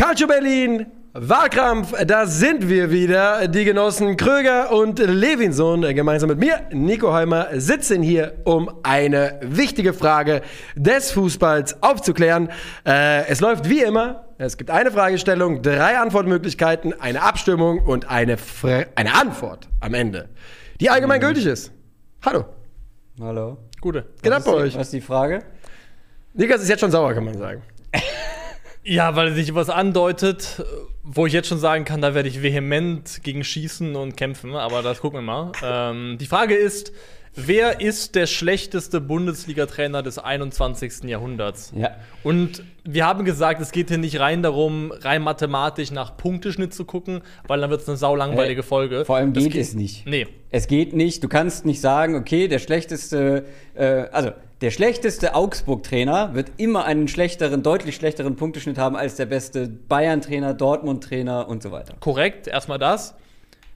Calcio Berlin, Wahlkampf, da sind wir wieder. Die Genossen Kröger und Levinson gemeinsam mit mir, Nico Heimer, sitzen hier, um eine wichtige Frage des Fußballs aufzuklären. Äh, es läuft wie immer. Es gibt eine Fragestellung, drei Antwortmöglichkeiten, eine Abstimmung und eine, Fre eine Antwort am Ende, die allgemein gültig ist. Hallo. Hallo. Gute. Was bei ist die- euch. Was ist die Frage? Niklas ist jetzt schon sauer, kann man sagen. Ja, weil sich was andeutet, wo ich jetzt schon sagen kann, da werde ich vehement gegen schießen und kämpfen, aber das gucken wir mal. Ähm, die Frage ist, wer ist der schlechteste Bundesliga-Trainer des 21. Jahrhunderts? Ja. Und wir haben gesagt, es geht hier nicht rein darum, rein mathematisch nach Punkteschnitt zu gucken, weil dann wird es eine saulangweilige Hey, Folge. Vor allem Das geht es nicht. Nee. Es geht nicht. Du kannst nicht sagen, okay, der schlechteste, äh, also der schlechteste Augsburg-Trainer wird immer einen schlechteren, deutlich schlechteren Punkteschnitt haben als der beste Bayern-Trainer, Dortmund-Trainer und so weiter. Korrekt, erstmal das.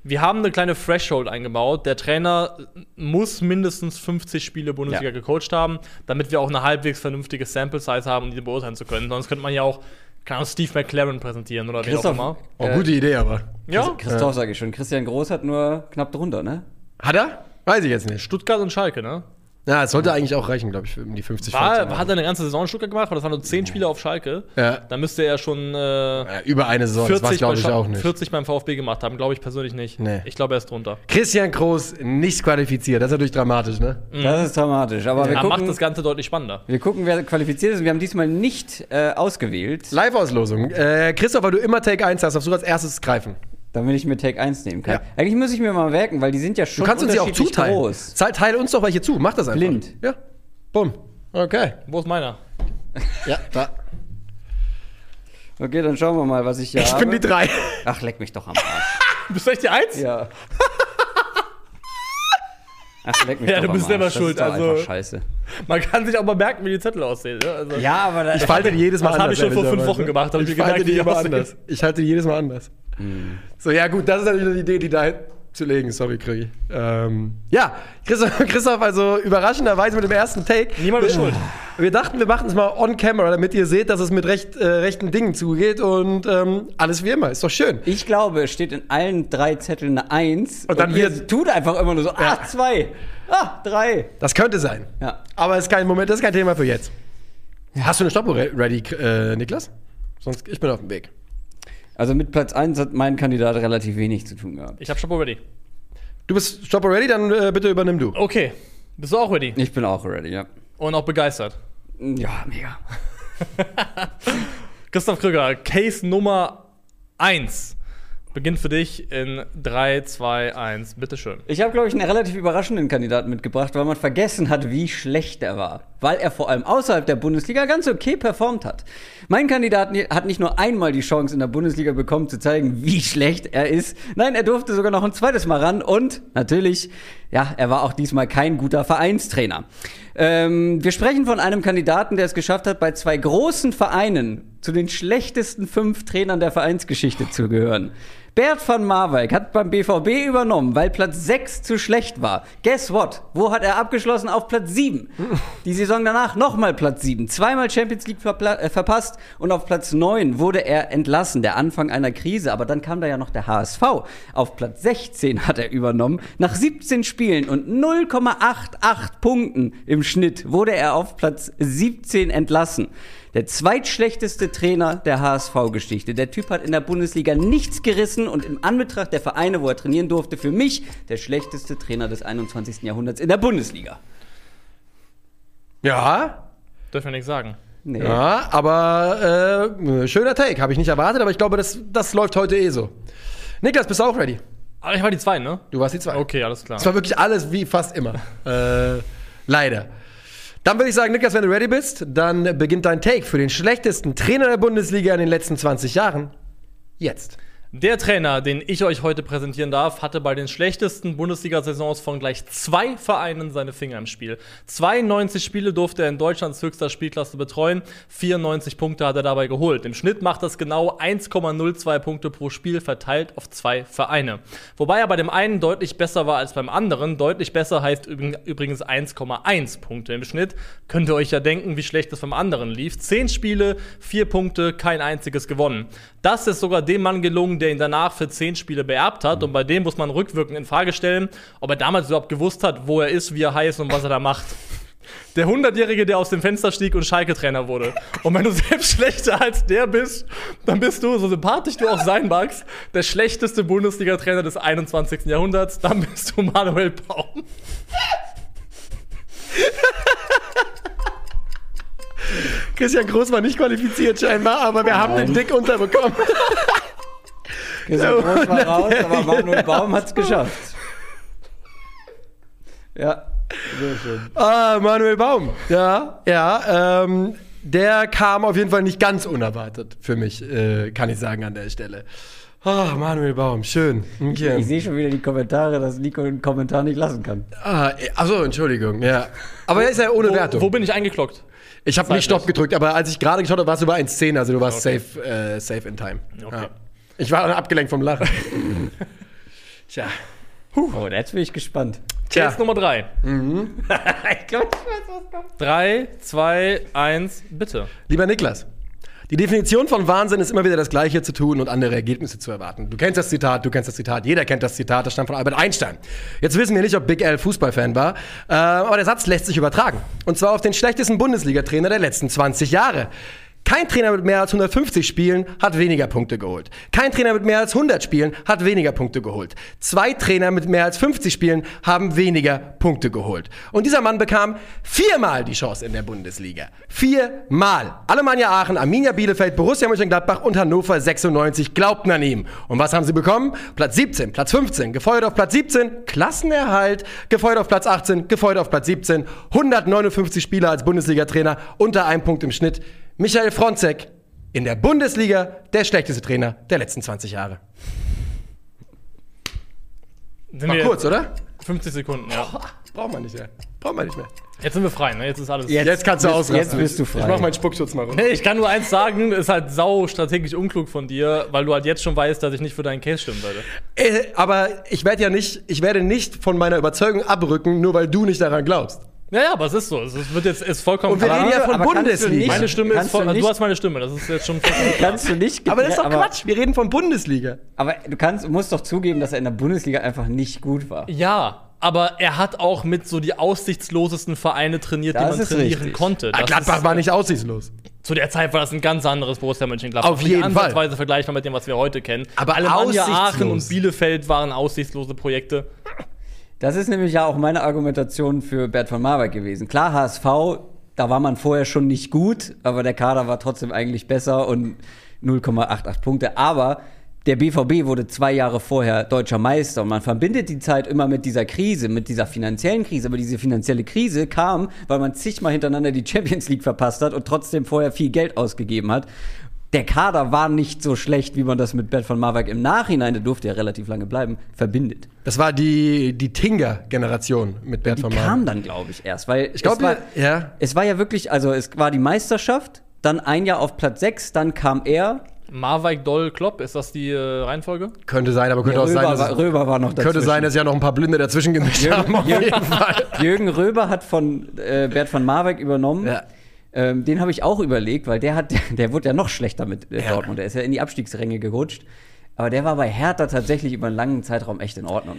Wir haben eine kleine Threshold eingebaut. Der Trainer muss mindestens 50 Spiele Bundesliga Ja. gecoacht haben, damit wir auch eine halbwegs vernünftige Sample Size haben, um die beurteilen zu können. Sonst könnte man ja auch, Ahnung, Steve McLaren präsentieren oder wen auch Christoph, immer. Oh, Äh, gute Idee, aber. Ja, Christoph sage ich schon. Christian Groß hat nur knapp drunter, ne? Hat er? Weiß ich jetzt nicht. Stuttgart und Schalke, ne? Ja, es sollte eigentlich auch reichen, glaube ich, um die 50 voll zu War, machen. hat er eine ganze Saison in Stuttgart gemacht, weil das waren nur 10 Spiele auf Schalke. Ja. Da müsste er schon äh, Ja, über eine Saison, das 40, war glaube bei ich auch nicht. 40 beim VfB gemacht haben, glaube ich persönlich nicht. Nee. Ich glaube, er ist drunter. Christian Groß nicht qualifiziert, das ist natürlich dramatisch, ne? Das ist dramatisch. Aber wir Er macht gucken, das Ganze deutlich spannender. wir gucken, wer qualifiziert ist. Wir haben diesmal nicht äh, ausgewählt, Live-Auslosung. Äh, Christoph, weil du immer Take 1 hast, darfst du als erstes greifen. Damit ich mir Take 1 nehmen kann. Ja. Eigentlich muss ich mir mal merken, weil die sind ja Du schon kannst uns ja auch unterschiedlich zuteilen. groß. Teil, teile uns doch welche zu, mach das einfach. Blind. Ja. Bumm. Okay. Wo ist meiner? Ja, da. Okay, dann schauen wir mal, was ich hier Ich habe. bin die drei. Ach, leck mich doch am Arsch. Bist du echt die Eins? Ja. Ach, leck mich Ja, doch du bist selber Arsch. Das schuld, Ist doch also- scheiße. Man kann sich auch mal merken, wie die Zettel aussehen. Ne? Also, Ja, aber da, Ich falte die jedes Mal Das anders. hab ich schon vor fünf. Wochen gemacht, ich ich falte die immer anders. Ich halte die jedes Mal anders. Hm. So, ja gut, das ist natürlich eine Idee, die da zu legen. Sorry, Krögi. Ähm, ja, Christoph, Christoph, also überraschenderweise mit dem ersten Take. Niemand ist wir, schuld. Wir dachten, wir machen es mal on camera, damit ihr seht, dass es mit recht, äh, rechten Dingen zugeht und ähm, alles wie immer. Ist doch schön. ich glaube, es steht in allen drei Zetteln eine Eins. Und dann ihr wird- tut einfach immer nur so, Ja. ah, zwei, ah, drei. Das könnte sein. Ja. Aber es ist kein Moment, das ist kein Thema für jetzt. Hast du eine Stoppuhr re- ready, äh, Niklas? Sonst, ich bin auf dem Weg. Also mit Platz 1 hat mein Kandidat relativ wenig zu tun gehabt. Ich hab schon ready. Du bist Stoppuhr ready, dann äh, bitte übernimm du. Okay. Bist du auch ready? Ich bin auch ready, ja. Und auch begeistert. Ja, mega. Christoph Krüger, Case Nummer 1 beginnt für dich in 3, 2, 1. Bitteschön. Ich habe, glaube ich, einen relativ überraschenden Kandidaten mitgebracht, weil man vergessen hat, wie schlecht er war. Weil er vor allem außerhalb der Bundesliga ganz okay performt hat. Mein Kandidat hat nicht nur einmal die Chance in der Bundesliga bekommen, zu zeigen, wie schlecht er ist. Nein, er durfte sogar noch ein zweites Mal ran. Und natürlich, ja, er war auch diesmal kein guter Vereinstrainer. Ähm, wir sprechen von einem Kandidaten, der es geschafft hat, bei zwei großen Vereinen zu den schlechtesten fünf Trainern der Vereinsgeschichte zu gehören. Bert van Marwijk hat beim BVB übernommen, weil Platz 6 zu schlecht war. Guess what? Wo hat er abgeschlossen? Auf Platz 7. Die Saison danach nochmal Platz 7. Zweimal Champions League verpla- äh, verpasst und auf Platz 9 wurde er entlassen. Der Anfang einer Krise. Aber dann kam da ja noch der HSV. Auf Platz 16 hat er übernommen. Nach 17 Spielen und 0,88 Punkten im Schnitt wurde er auf Platz 17 entlassen. Der zweitschlechteste Trainer der HSV-Geschichte. Der Typ hat in der Bundesliga nichts gerissen und im Anbetracht der Vereine, wo er trainieren durfte, für mich der schlechteste Trainer des 21. Jahrhunderts in der Bundesliga. Ja, Dürfen wir nichts sagen. Nee. ja, aber äh, schöner Take. Habe ich nicht erwartet, aber ich glaube, das, das läuft heute eh so. Niklas, bist du auch ready? Aber ich war die 2, ne? Du warst die zwei. Okay, alles klar. Es war wirklich alles wie fast immer. äh, leider. Dann würde ich sagen, Niklas, wenn du ready bist, dann beginnt dein Take für den schlechtesten Trainer der Bundesliga in den letzten 20 Jahren. Jetzt. Der Trainer, den ich euch heute präsentieren darf, hatte bei den schlechtesten Bundesliga-Saisons von gleich zwei Vereinen seine Finger im Spiel. 92 Spiele durfte er in Deutschlands höchster Spielklasse betreuen, 94 Punkte hat er dabei geholt. Im Schnitt macht das genau 1,02 Punkte pro Spiel verteilt auf zwei Vereine. Wobei er bei dem einen deutlich besser war als beim anderen. Deutlich besser heißt übrigens 1,1 Punkte im Schnitt. Könnt ihr euch ja denken, wie schlecht es beim anderen lief. Zehn Spiele, vier Punkte, kein einziges gewonnen. Das ist sogar dem Mann gelungen, der ihn danach für zehn Spiele beerbt hat. Und bei dem muss man rückwirkend in Frage stellen, ob er damals überhaupt gewusst hat, wo er ist, wie er heißt und was er da macht. Der Hundertjährige, der aus dem Fenster stieg und Schalke-Trainer wurde. Und wenn du selbst schlechter als der bist, dann bist du, so sympathisch du auch sein magst, der schlechteste Bundesliga-Trainer des 21. Jahrhunderts. Dann bist du Manuel Baum. Christian Groß war nicht qualifiziert scheinbar, aber wir haben den dick unterbekommen. Christian Groß war raus, aber Manuel Baum hat es geschafft. Ja, sehr schön. Ah, Manuel Baum. Ja, ja. Ähm, der kam auf jeden Fall nicht ganz unerwartet für mich, äh, kann ich sagen an der Stelle. Ah, Manuel Baum, schön. Okay. Ich sehe schon wieder die Kommentare, dass Nico einen Kommentar nicht lassen kann. Ah, achso, Entschuldigung, ja. Aber er ist ja ohne Wo, Wertung. wo bin ich eingeklockt? ich habe nicht. Stopp gedrückt, aber als ich gerade geschaut habe, warst du über 1,10, also du warst Okay. safe, äh, safe in time. Okay. Ja. Ich war abgelenkt vom Lachen. Tja. Oh, jetzt bin ich gespannt. Tja. Case Nummer drei. ich glaube, ich weiß, was kommt. Drei, zwei, eins, bitte. Lieber Niklas, die Definition von Wahnsinn ist immer wieder das Gleiche zu tun und andere Ergebnisse zu erwarten. Du kennst das Zitat, du kennst das Zitat, jeder kennt das Zitat, das stammt von Albert Einstein. Jetzt wissen wir nicht, ob Big L Fußballfan war, äh, aber der Satz lässt sich übertragen. Und zwar auf den schlechtesten Bundesliga-Trainer der letzten 20 Jahre. Kein Trainer mit mehr als 150 Spielen hat weniger Punkte geholt. Kein Trainer mit mehr als 100 Spielen hat weniger Punkte geholt. Zwei Trainer mit mehr als 50 Spielen haben weniger Punkte geholt. Und dieser Mann bekam viermal die Chance in der Bundesliga. Viermal. Alemannia Aachen, Arminia Bielefeld, Borussia Mönchengladbach und Hannover 96 glaubten an ihm. Und was haben sie bekommen? Platz 17, Platz 15, gefeuert auf Platz 17, Klassenerhalt, gefeuert auf Platz 18, gefeuert auf Platz 17, 159 Spieler als Bundesliga-Trainer, unter einem Punkt im Schnitt. Michael Fronzek in der Bundesliga der schlechteste Trainer der letzten 20 Jahre. Sind War wir kurz, oder? 50 Sekunden, ja. Braucht man nicht mehr. Braucht man nicht mehr. Jetzt sind wir frei, ne? Jetzt ist alles. Jetzt kannst du ausrasten. jetzt bist du frei. Ich mach meinen Spuckschutz mal runter. Nee, ich kann nur eins sagen, ist halt sau strategisch unklug von dir, weil du halt jetzt schon weißt, dass ich nicht für deinen Case stimmen werde. Äh, aber ich werde ja nicht, ich werde nicht von meiner Überzeugung abrücken, nur weil du nicht daran glaubst. Ja, ja, aber es ist so. Es ist- wird jetzt ist vollkommen Und wir klar. reden ja von aber du Bundesliga. nicht- Meine Stimme ist du voll, du, nicht- hast meine Stimme, das ist jetzt schon vollkommen klar. Kannst du nicht Aber das ist doch aber, Quatsch. Wir reden von Bundesliga. Aber du kannst, musst doch zugeben, dass er in der Bundesliga einfach nicht gut war. Ja, aber er hat auch mit so die aussichtslosesten Vereine trainiert, die Das man ist trainieren richtig. konnte. Ah, Das Gladbach ist, war nicht aussichtslos. Zu der Zeit war das ein ganz anderes Borussia Mönchengladbach. Auf jeden Fall. ansatzweise vergleichbar mit dem, was wir heute kennen. Aber Alemannia. Aachen und Bielefeld waren aussichtslose Projekte. Das ist nämlich ja auch meine Argumentation für Bert von Marwijk gewesen. Klar, HSV, da war man vorher schon nicht gut, aber der Kader war trotzdem eigentlich besser und 0,88 Punkte. Aber der BVB wurde zwei Jahre vorher deutscher Meister und man verbindet die Zeit immer mit dieser Krise, mit dieser finanziellen Krise. Aber diese finanzielle Krise kam, weil man zigmal hintereinander die Champions League verpasst hat und trotzdem vorher viel Geld ausgegeben hat. Der Kader war nicht so schlecht, wie man das mit Bert von Marwijk im Nachhinein, der durfte ja relativ lange bleiben, verbindet. Das war die, die Tinger-Generation mit Bert Die von kam Marwijk. dann, glaube ich, erst, weil Ich glaube, es, war, ja. es war ja wirklich, also es war die Meisterschaft, dann ein Jahr auf Platz 6, dann kam er. Marwijk, Doll, Klopp, ist das die äh, Reihenfolge? Könnte sein, aber könnte Ja, auch sein, Röber, dass war, Röber war noch dazwischen. könnte sein, dass ja noch ein paar Blinde dazwischen gemischt haben. Auf jeden Fall. Jürgen Röber hat von äh, Bert von Marwijk übernommen. Ja. Ähm, den habe ich auch überlegt, weil der hat, der wurde ja noch schlechter mit äh, Ja. Dortmund. Der ist ja in die Abstiegsränge gerutscht. Aber der war bei Hertha tatsächlich über einen langen Zeitraum echt in Ordnung.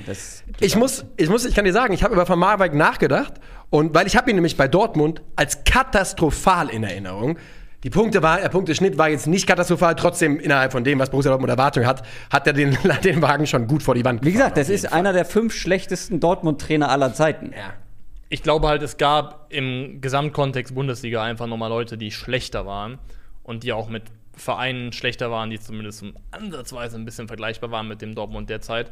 Ich muss, ich muss, ich kann dir sagen, ich habe über Van Marwijk nachgedacht und weil ich habe ihn nämlich bei Dortmund als katastrophal in Erinnerung. Die Punkte war, der Punkteschnitt war jetzt nicht katastrophal, trotzdem innerhalb von dem, was Borussia Dortmund Erwartung hat, hat er den, den Wagen schon gut vor die Wand Wie gefahren, gesagt, das ist Fall. einer der fünf schlechtesten Dortmund-Trainer aller Zeiten. Ja. Ich glaube halt, es gab im Gesamtkontext Bundesliga einfach nochmal Leute, die schlechter waren und die auch mit Vereinen schlechter waren, die zumindest ansatzweise ein bisschen vergleichbar waren mit dem Dortmund derzeit.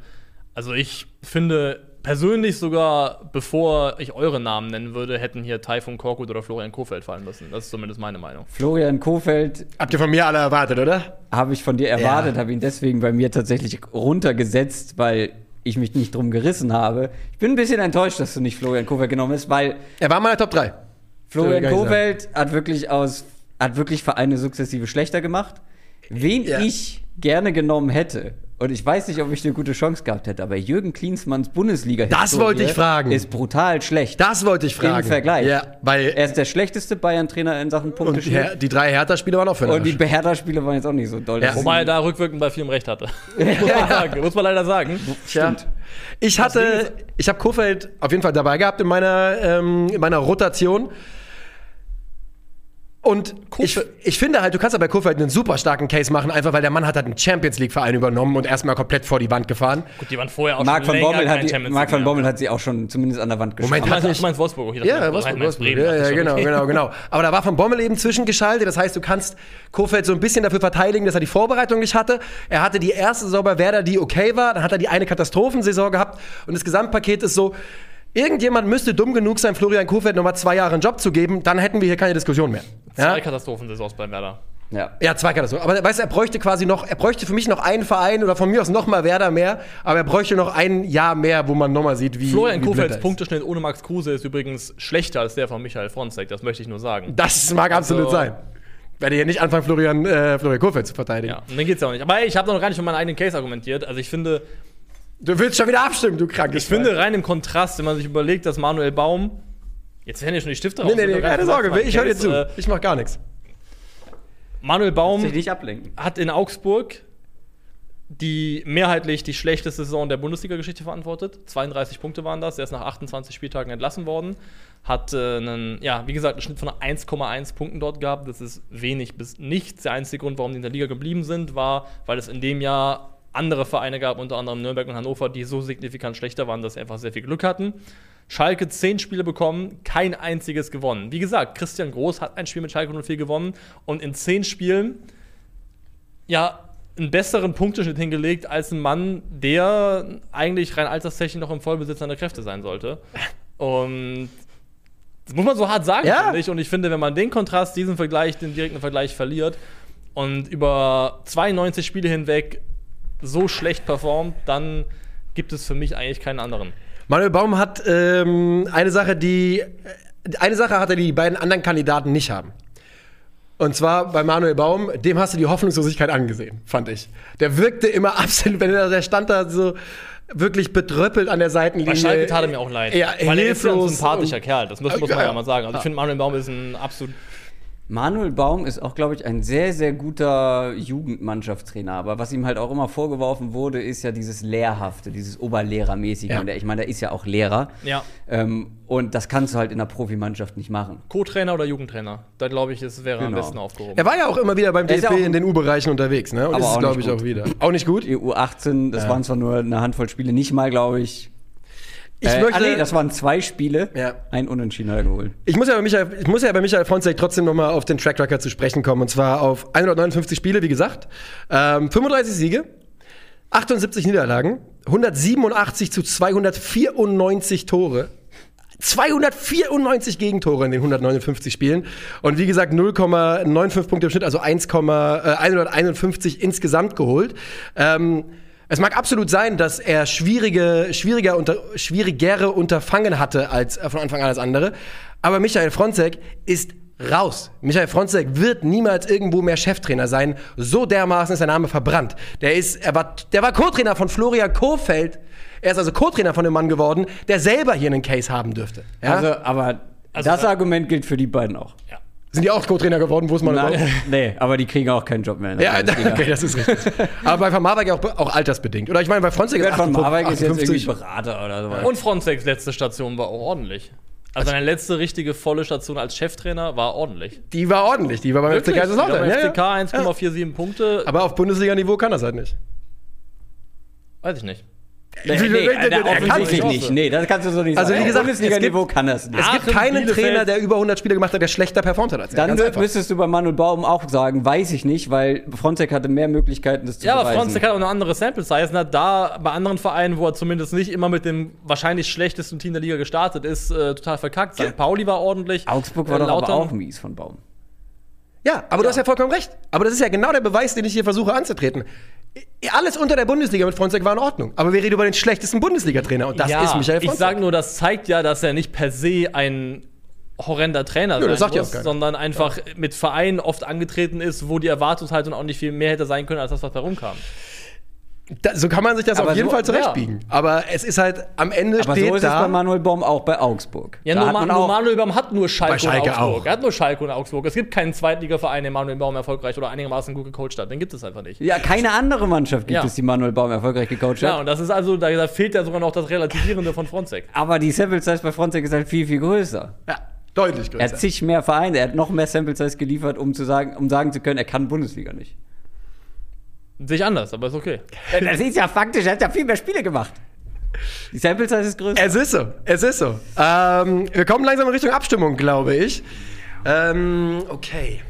Also ich finde persönlich sogar, bevor ich eure Namen nennen würde, hätten hier Taifun Korkut oder Florian Kofeld fallen müssen. Das ist zumindest meine Meinung. Florian Kofeld Habt ihr von mir alle erwartet, oder? habe ich von dir erwartet, Ja. habe ihn deswegen bei mir tatsächlich runtergesetzt, weil ich mich nicht drum gerissen habe. Ich bin ein bisschen enttäuscht, dass du nicht Florian Kofeld genommen hast, weil Er war in meiner Top 3. Florian Kofeld hat wirklich aus hat wirklich Vereine sukzessive schlechter gemacht. Wen Ja. ich gerne genommen hätte, und ich weiß nicht, ob ich eine gute Chance gehabt hätte, aber Jürgen Klinsmanns Bundesliga Das wollte ich fragen. ist brutal schlecht. Das wollte ich fragen. Im Vergleich. Ja, weil er ist der schlechteste Bayern-Trainer in Sachen und Punkteschnitt. Her die drei Hertha-Spieler waren auch für den Und die. Hertha-Spiele waren jetzt auch nicht so doll. Ja. Wobei er da rückwirkend bei vielem Recht hatte. muss, man sagen. muss man leider sagen. Tja. Ich hatte, ich habe Kofeld auf jeden Fall dabei gehabt in meiner, ähm, in meiner Rotation. Und ich, ich finde halt, du kannst aber bei Kofeld einen super starken Case machen, einfach weil der Mann hat halt einen Champions League-Verein übernommen und erstmal komplett vor die Wand gefahren. Gut, die waren vorher auch Marc schon van länger Bommel, hat die, League van mehr. Bommel hat sie auch schon zumindest an der Wand geschafft. Moment, hat du meinst Wolfsburg? Ich dachte, Ja, Wolfsburg, Wolfsburg. Bremen. Ja, ja, genau, okay. genau, genau. Aber da war von Bommel eben zwischengeschaltet. Das heißt, du kannst Kofeld so ein bisschen dafür verteidigen, dass er die Vorbereitung nicht hatte. Er hatte die erste Saison bei Werder, die okay war. Dann hat er die eine Katastrophensaison gehabt. Und das Gesamtpaket ist so, irgendjemand müsste dumm genug sein, Florian Kofeld nochmal zwei Jahre einen Job zu geben. Dann hätten wir hier keine Diskussion mehr. Ja? Zwei Katastrophensaisons bei Werder. Ja. Ja, zwei Katastrophen. Aber weißt du, er bräuchte quasi noch, er bräuchte für mich noch einen Verein oder von mir aus noch mal Werder mehr, aber er bräuchte noch ein Jahr mehr, wo man noch mal sieht, wie Florian Kofelds. Punkteschnitt ohne Max Kruse ist übrigens schlechter als der von Michael Fronzek. Das möchte ich nur sagen. Das mag absolut Also- sein. Werde hier nicht anfangen, Florian, äh, Florian Kofeld zu verteidigen. Ja, und dann geht's ja auch nicht. Aber ey, ich habe noch gar nicht für meinen eigenen Case argumentiert. Also ich finde, Du willst schon wieder abstimmen, du krankes ich finde rein im Kontrast, wenn man sich überlegt, dass Manuel Baum jetzt werden ja schon die Stifte Nee, nee, raus, nee, wird doch keine Sorge, gesagt, ich höre dir zu. Äh, Ich mach gar nichts. Manuel Baum Sich nicht ablenken. hat in Augsburg die mehrheitlich die schlechteste Saison der Bundesliga-Geschichte verantwortet. 32 Punkte waren das. Er ist nach 28 Spieltagen entlassen worden. Hat äh, einen, ja, wie gesagt, einen Schnitt von 1,1 Punkten dort gehabt. Das ist wenig bis nichts. Der einzige Grund, warum die in der Liga geblieben sind, war, weil es in dem Jahr andere Vereine gab, unter anderem Nürnberg und Hannover, die so signifikant schlechter waren, dass sie einfach sehr viel Glück hatten. Schalke 10 Spiele bekommen, kein einziges gewonnen. Wie gesagt, Christian Groß hat ein Spiel mit Schalke 04 gewonnen und in 10 Spielen ja einen besseren Punkteschnitt hingelegt als ein Mann, der eigentlich rein alterstechnisch noch im Vollbesitz seiner Kräfte sein sollte. Und das muss man so hart sagen, Ja. finde ich. Und ich finde, wenn man den Kontrast, diesen Vergleich, den direkten Vergleich verliert und über 92 Spiele hinweg so schlecht performt, dann gibt es für mich eigentlich keinen anderen. Manuel Baum hat ähm, eine Sache, die äh, eine Sache hat er, die die beiden anderen Kandidaten nicht haben. Und zwar bei Manuel Baum, dem hast du die Hoffnungslosigkeit angesehen, fand ich. Der wirkte immer absolut, wenn er der stand da so wirklich bedröppelt an der Seitenlinie. Bei Schalke tat er mir auch leid. Ja, weil er ist ja ein sympathischer Kerl. Das muss, muss man Ja. ja mal sagen. Also ich finde, Manuel Baum ist ein absolut Manuel Baum ist auch, glaube ich, ein sehr, sehr guter Jugendmannschaftstrainer. Aber was ihm halt auch immer vorgeworfen wurde, ist ja dieses Lehrhafte, dieses Oberlehrermäßige. Ja. Und der, ich meine, der ist ja auch Lehrer. Ja. Ähm, und das kannst du halt in der Profimannschaft nicht machen. Co-Trainer oder Jugendtrainer. Da glaube ich, es wäre am Genau. besten aufgehoben. Er war ja auch immer wieder beim DFB auch- in den U-Bereichen unterwegs, ne? Und Aber ist auch glaube nicht ich, auch gut. wieder. Auch nicht gut? Die U18, das Ja. waren zwar nur eine Handvoll Spiele, nicht mal, glaube ich. Ich äh, möchte. ah, nee, das waren zwei Spiele. Ja. Ein Unentschieden hat er geholt. Ich muss ja bei Michael, ich muss ja bei Michael Fronzek trotzdem noch mal auf den Track Record zu sprechen kommen. Und zwar auf 159 Spiele, wie gesagt. Ähm, 35 Siege, 78 Niederlagen, 187 zu 294 Tore. 294 Gegentore in den 159 Spielen. Und wie gesagt, 0,95 Punkte im Schnitt, also 1, äh, 151 insgesamt geholt. Ähm, es mag absolut sein, dass er schwierige, schwieriger unter, schwierigere Unterfangen hatte als äh, von Anfang an als andere. Aber Michael Fronzek ist raus. Michael Fronzek wird niemals irgendwo mehr Cheftrainer sein. So dermaßen ist sein Name verbrannt. Der ist, er war, der war Co-Trainer von Florian Kohfeldt. Er ist also Co-Trainer von dem Mann geworden, der selber hier einen Case haben dürfte. Ja? Also, aber Also, das Argument gilt für die beiden auch. ja. Sind die auch Co-Trainer geworden? Wo ist man Nein, überhaupt? nee, aber die kriegen auch keinen Job mehr. der Ja, okay, das ist richtig. Aber bei Van Marwijk auch, auch altersbedingt. Oder ich meine, bei Gerd von 58, Marwijk ist jetzt irgendwie 58. Berater oder so. Und Frontex letzte Station war auch ordentlich. Also seine letzte richtige volle Station als Cheftrainer war ordentlich. Die war ordentlich, die war beim FC Kaiserslautern. Ja, Ja, FCK ja. 1,47 Punkte. Aber auf Bundesliga-Niveau kann das halt nicht. Weiß ich nicht. Nee, Wie- nee, der- der- der der kann offensichtlich nicht. nicht. Nee, das kannst du so nicht Also, sagen. wie gesagt, Bundesliga-Niveau es gibt- kann das nicht. Es gibt keinen Bielefeld. Trainer, der über 100 Spiele gemacht hat, der schlechter performt hat als er. Dann Ganz einfach. müsstest du bei Manuel Baum auch sagen, weiß ich nicht, weil Fronzek hatte mehr Möglichkeiten, das zu Ja, aber beweisen. Fronzek hat auch eine andere Sample Size und hat da bei anderen Vereinen, wo er zumindest nicht immer mit dem wahrscheinlich schlechtesten Team der Liga gestartet ist, äh, total verkackt. St. Pauli war ordentlich. Augsburg war Äh, doch aber auch mies von Baum. Ja, aber du hast ja vollkommen recht. Aber das ist ja genau der Beweis, den ich hier versuche anzutreten. Alles unter der Bundesliga mit Fronzek war in Ordnung. Aber wir reden über den schlechtesten Bundesliga-Trainer und das ja, ist Michael Ich Fronzek. sage nur, das zeigt ja, dass er nicht per se ein horrender Trainer das sein ja muss, sondern einfach mit Vereinen oft angetreten ist, wo die Erwartungshaltung auch nicht viel mehr hätte sein können, als das, was da rumkam. Da, so kann man sich das Aber auf jeden so- Fall zurechtbiegen. Aber es ist halt am Ende Aber steht so ist da. es bei Manuel Baum auch bei Augsburg. Ja, nur, hat Ma man nur Manuel Baum hat nur Schalke, Schalke und Augsburg. auch. Er hat nur Schalke und Augsburg. Es gibt keinen Zweitligaverein, der Manuel Baum erfolgreich oder einigermaßen gut gecoacht hat. Den gibt es einfach nicht. Ja, keine andere Mannschaft gibt Ja. es, die Manuel Baum erfolgreich gecoacht Ja, hat. und das ist also, da, da fehlt ja sogar noch das Relativierende von Fronzek. Aber die Sample Size bei Fronzek ist halt viel, viel größer. ja, deutlich Er hat größer. zig mehr Vereine, er hat noch mehr Sample Size geliefert, um, zu sagen, um sagen zu können, er kann Bundesliga nicht. Sehe ich anders, aber ist okay. Das ist ja faktisch, er hat ja viel mehr Spiele gemacht. Die Sample Size ist größer. Es ist so, es ist so. Ähm, wir kommen langsam in Richtung Abstimmung, glaube ich. Ähm, okay.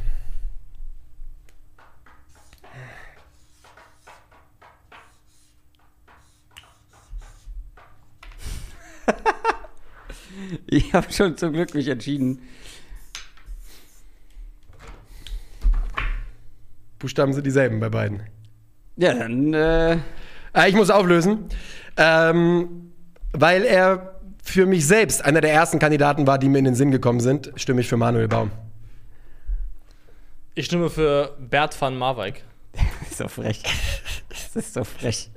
Ich habe schon zum Glück mich entschieden. Buchstaben sind dieselben bei beiden. Ja, dann, äh, Äh, ich muss auflösen, ähm, weil er für mich selbst einer der ersten Kandidaten war, die mir in den Sinn gekommen sind, stimme ich für Manuel Baum. Ich stimme für Bert van Marwijk. das ist so frech. Das ist so frech.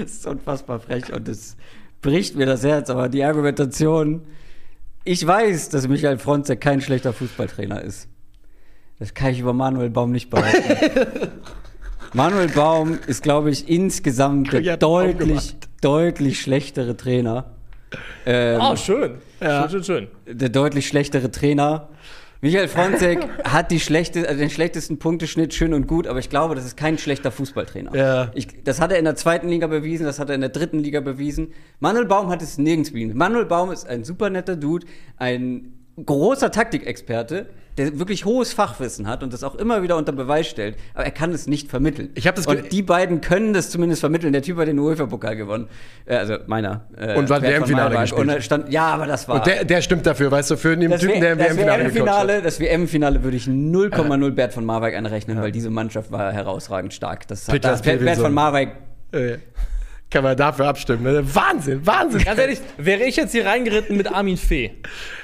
Das ist unfassbar frech und es bricht mir das Herz, aber die Argumentation. Ich weiß, dass Michael Fronzek kein schlechter Fußballtrainer ist. Das kann ich über Manuel Baum nicht behaupten. Manuel Baum ist, glaube ich, insgesamt der deutlich, deutlich schlechtere Trainer. Ähm, Ah, schön. Ja. Schön, schön, schön. der deutlich schlechtere Trainer. Michael Fronzek hat die schlechte, also den schlechtesten Punkteschnitt, schön und gut, aber ich glaube, das ist kein schlechter Fußballtrainer. Ja. Ich, das hat er in der zweiten Liga bewiesen, das hat er in der dritten Liga bewiesen. Manuel Baum hat es nirgends bewiesen. Manuel Baum ist ein super netter Dude, ein großer Taktikexperte, der wirklich hohes Fachwissen hat und das auch immer wieder unter Beweis stellt, aber er kann es nicht vermitteln. Ich hab das und die beiden können das zumindest vermitteln. Der Typ hat den UEFA-Pokal gewonnen, äh, also meiner. Äh, Und war Bert WM-Finale gespielt. Und stand, ja, aber das war. Und der, der stimmt dafür, weißt du, für den Das Typen, der im WM-Finale hat. WM-Finale, das WM-Finale würde ich 0,0 Bert von Marwijk anrechnen, weil diese Mannschaft war herausragend stark. Das hat das, Bert, Bert von Marwijk. Äh, Kann man dafür abstimmen. Ne? Wahnsinn, Wahnsinn. Ganz ehrlich, wäre ich jetzt hier reingeritten mit Armin Fee.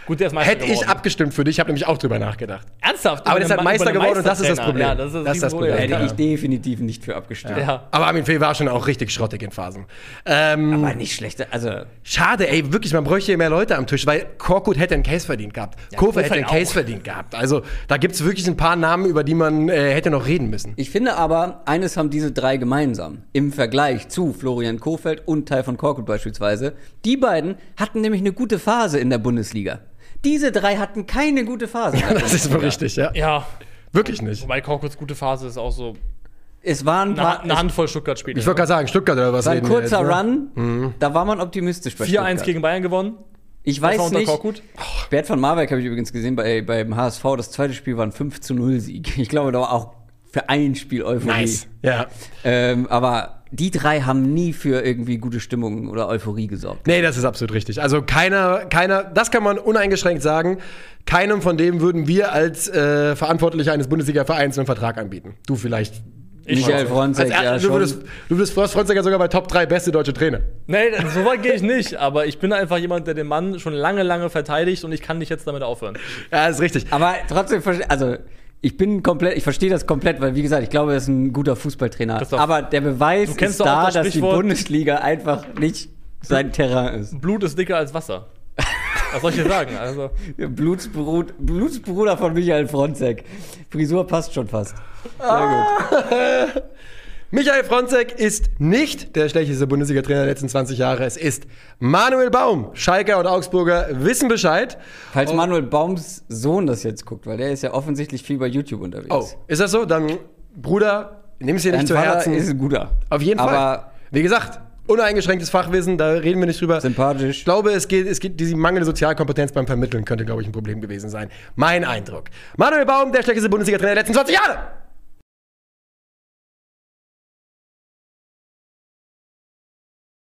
Gut, der ist Meister Hätte ich abgestimmt für dich, ich habe nämlich auch drüber nachgedacht. Ernsthaft? Aber der ist halt Meister geworden und das ist das. Problem. Ja, das ist das, Das ist das. Problem. Hätte Ja. ich definitiv nicht für abgestimmt. Ja. Aber Armin Fee war schon auch richtig schrottig in Phasen. Ähm, Aber nicht schlecht. Also, schade, ey, wirklich, man bräuchte hier mehr Leute am Tisch, weil Korkut hätte einen Case verdient gehabt. Kofe hätte einen Case auch. verdient gehabt. Also da gibt es wirklich ein paar Namen, über die man äh, hätte noch reden müssen. ich finde aber, eines haben diese drei gemeinsam. Im Vergleich zu Florian Kofeld und Teil von Korkut beispielsweise. Die beiden hatten nämlich eine gute Phase in der Bundesliga. Diese drei hatten keine gute Phase. in der Das ist wohl richtig, ja. Ja, Wirklich nicht. wobei Korkuts gute Phase ist auch so Es waren ein eine, paar. eine Handvoll Stuttgart-Spiele. Ich wollte gerade sagen, Stuttgart oder was war ein kurzer jetzt, ne? Run, da war man optimistisch bei 4-1 Stuttgart. gegen Bayern gewonnen. Ich Das war weiß unter nicht. Korkut. Bert von Marwijk habe ich übrigens gesehen bei, beim HSV. Das zweite Spiel war ein 5 zu 0 Sieg. Ich glaube, da war auch für ein Spiel Euphorie. Nice. Ja. Ähm, aber die drei haben nie für irgendwie gute Stimmung oder Euphorie gesorgt. Nee, das ist absolut richtig. Also keiner, keiner, das kann man uneingeschränkt sagen. Keinem von dem würden wir als äh, Verantwortlicher eines Bundesliga-Vereins einen Vertrag anbieten. Du vielleicht. Ich Michael. Fronzek, Als, ja du schon. würdest, du würdest Frost Fronzek sogar bei Top 3 beste deutsche Trainer. Nee, so weit gehe ich nicht. Aber ich bin einfach jemand, der den Mann schon lange, lange verteidigt und ich kann nicht jetzt damit aufhören. Ja, ist richtig. Aber trotzdem, also ich bin komplett, ich verstehe das komplett, weil wie gesagt, ich glaube, er ist ein guter Fußballtrainer. Aber der Beweis ist da, das dass die Bundesliga einfach nicht sein Terrain ist. Blut ist dicker als Wasser. Was soll ich dir sagen? Also, Blutsbrut, Blutsbruder von Michael Fronzek. Frisur passt schon fast. Sehr gut. Michael Fronzek ist nicht der schlechteste Bundesliga-Trainer der letzten 20 Jahre. Es ist Manuel Baum. Schalker und Augsburger wissen Bescheid. Falls Manuel Baums Sohn das jetzt guckt, weil der ist ja offensichtlich viel bei YouTube unterwegs. Oh, ist das so? Dann, Bruder, nimm es dir nicht zu Herzen. ist ein guter. Auf jeden Fall. Aber Wie gesagt, uneingeschränktes Fachwissen, da reden wir nicht drüber. Sympathisch. Ich glaube, es geht, es geht, diese mangelnde Sozialkompetenz beim Vermitteln könnte, glaube ich, ein Problem gewesen sein. Mein Eindruck. Manuel Baum, der schlechteste Bundesliga-Trainer der letzten 20 Jahre.